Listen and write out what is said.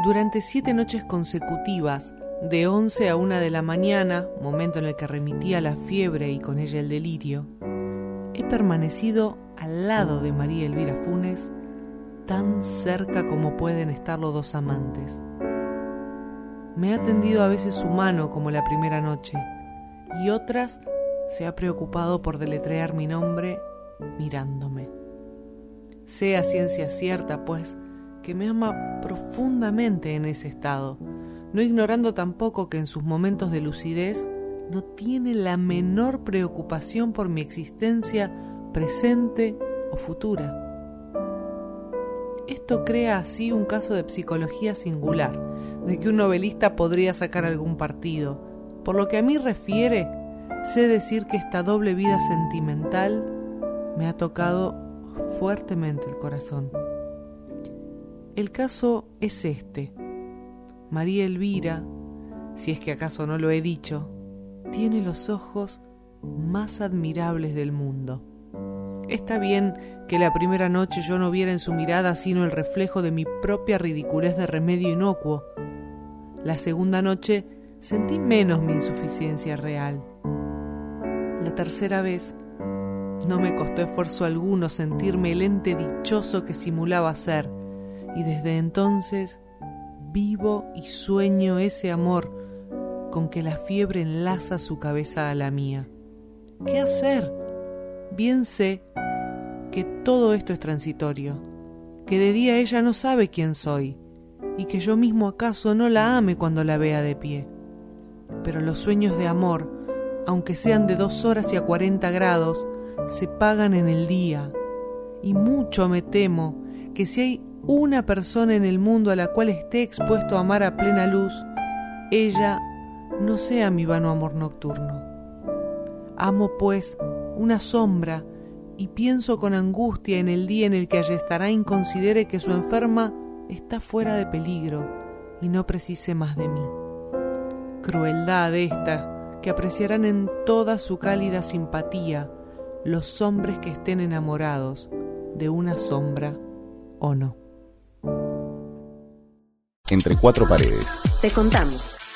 Durante siete noches consecutivas, de 11 a 1 de la mañana, momento en el que remitía la fiebre y con ella el delirio, he permanecido al lado de María Elvira Funes, tan cerca como pueden estar los dos amantes. Me ha tendido a veces su mano como la primera noche, y otras se ha preocupado por deletrear mi nombre mirándome. Sé a ciencia cierta, pues, que me ama profundamente en ese estado, no ignorando tampoco que en sus momentos de lucidez no tiene la menor preocupación por mi existencia presente o futura. Esto crea así un caso de psicología singular, de que un novelista podría sacar algún partido. Por lo que a mí refiere, sé decir que esta doble vida sentimental me ha tocado fuertemente el corazón. El caso es este. María Elvira, si es que acaso no lo he dicho, tiene los ojos más admirables del mundo. Está bien que la primera noche yo no viera en su mirada sino el reflejo de mi propia ridiculez de remedio inocuo. La segunda noche sentí menos mi insuficiencia real. La tercera vez no me costó esfuerzo alguno sentirme el ente dichoso que simulaba ser, y desde entonces vivo y sueño ese amor con que la fiebre enlaza su cabeza a la mía. ¿Qué hacer? Bien sé que todo esto es transitorio, que de día ella no sabe quién soy, y que yo mismo acaso no la ame cuando la vea de pie. Pero los sueños de amor, aunque sean de dos horas y a cuarenta grados, se pagan en el día, y mucho me temo que si hay una persona en el mundo a la cual esté expuesto a amar a plena luz, ella no sea mi vano amor nocturno. Amo, pues, una sombra y pienso con angustia en el día en el que Ayestarain considere que su enferma está fuera de peligro y no precise más de mí. Crueldad esta que apreciarán en toda su cálida simpatía los hombres que estén enamorados de una sombra o no. Entre cuatro paredes. Te contamos.